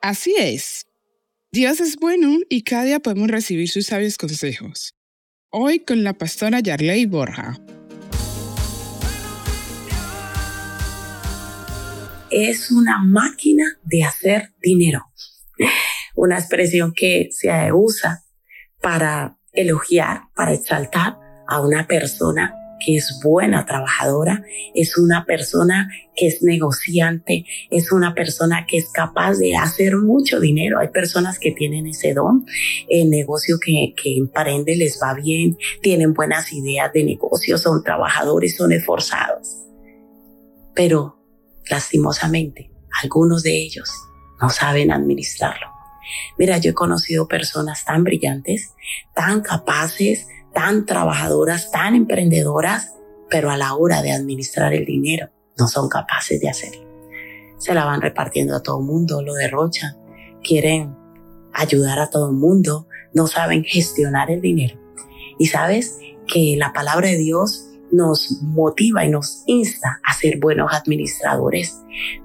Así es. Dios es bueno y cada día podemos recibir sus sabios consejos. Hoy con la pastora Yarley Borja. es una máquina de hacer dinero. Una expresión que se usa para elogiar, para exaltar a una persona que es buena trabajadora, es una persona que es negociante, es una persona que es capaz de hacer mucho dinero. Hay personas que tienen ese don, el negocio que, que emprende les va bien, tienen buenas ideas de negocio, son trabajadores, son esforzados. Pero lastimosamente, algunos de ellos no saben administrarlo. Mira, yo he conocido personas tan brillantes, tan capaces, tan trabajadoras, tan emprendedoras, pero a la hora de administrar el dinero no son capaces de hacerlo. Se la van repartiendo a todo el mundo, lo derrochan, quieren ayudar a todo el mundo, no saben gestionar el dinero. Y sabes que la palabra de Dios nos motiva y nos insta a ser buenos administradores.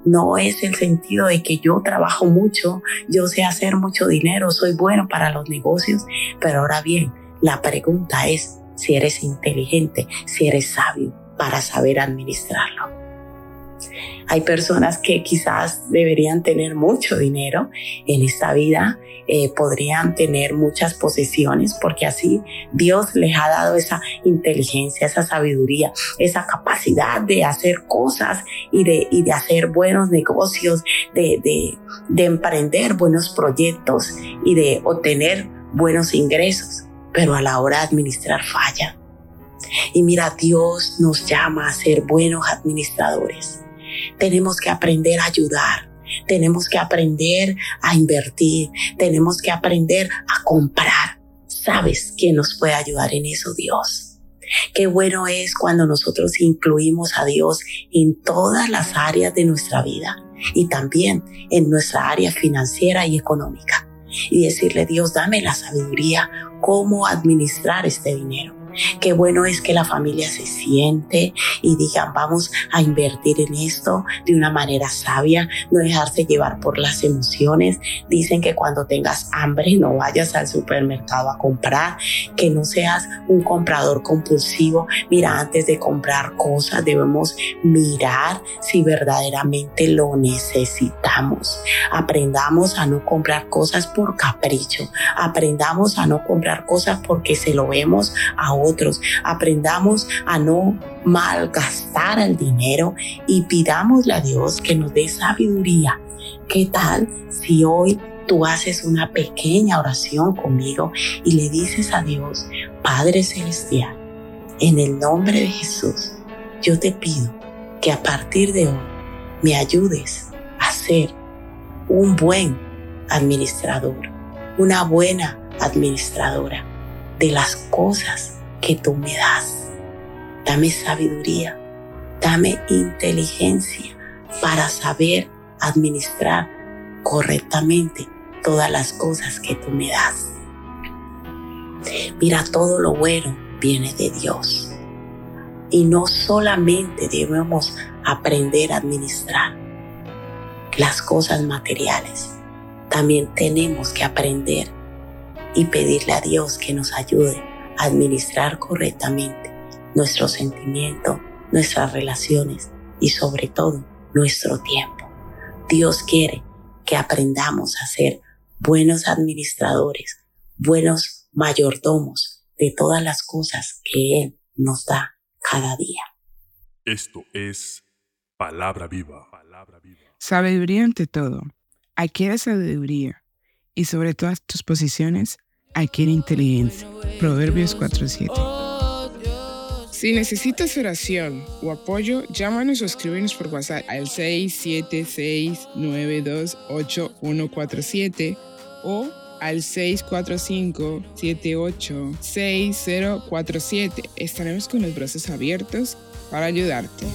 No es el sentido de que yo trabajo mucho, yo sé hacer mucho dinero, soy bueno para los negocios, pero ahora bien, la pregunta es si eres inteligente, si eres sabio para saber administrarlo. Hay personas que quizás deberían tener mucho dinero en esta vida, eh, podrían tener muchas posesiones porque así Dios les ha dado esa inteligencia, esa sabiduría, esa capacidad de hacer cosas y de, hacer buenos negocios, de emprender buenos proyectos y de obtener buenos ingresos. Pero a la hora de administrar falla. Y mira, Dios nos llama a ser buenos administradores. Tenemos que aprender a ayudar. Tenemos que aprender a invertir. Tenemos que aprender a comprar. ¿Sabes quién nos puede ayudar en eso? Dios. Qué bueno es cuando nosotros incluimos a Dios en todas las áreas de nuestra vida y también en nuestra área financiera y económica. Y decirle, Dios, dame la sabiduría cómo administrar este dinero. Qué bueno es que la familia se siente y digan, vamos a invertir en esto de una manera sabia, no dejarse llevar por las emociones. Dicen que cuando tengas hambre no vayas al supermercado a comprar, que no seas un comprador compulsivo. Mira, antes de comprar cosas debemos mirar si verdaderamente lo necesitamos. Aprendamos a no comprar cosas por capricho. Aprendamos a no comprar cosas porque se lo vemos a. Aprendamos a no malgastar el dinero y pidámosle a Dios que nos dé sabiduría. ¿Qué tal si hoy tú haces una pequeña oración conmigo y le dices a Dios, Padre Celestial, en el nombre de Jesús, yo te pido que a partir de hoy me ayudes a ser un buen administrador, una buena administradora de las cosas que tú me das. Dame sabiduría, dame inteligencia para saber administrar correctamente todas las cosas que tú me das. Mira, todo lo bueno viene de Dios. Y no solamente debemos aprender a administrar las cosas materiales, también tenemos que aprender y pedirle a Dios que nos ayude administrar correctamente nuestro sentimiento, nuestras relaciones y sobre todo nuestro tiempo. Dios quiere que aprendamos a ser buenos administradores, buenos mayordomos de todas las cosas que Él nos da cada día. Esto es palabra viva. Sabiduría ante todo. Adquiere sabiduría y sobre todas tus posiciones adquiere inteligencia. Proverbios 4.7. Si necesitas oración o apoyo, llámanos o escríbenos por WhatsApp al 676-928-147 o al 645-786047. Estaremos con los brazos abiertos para ayudarte.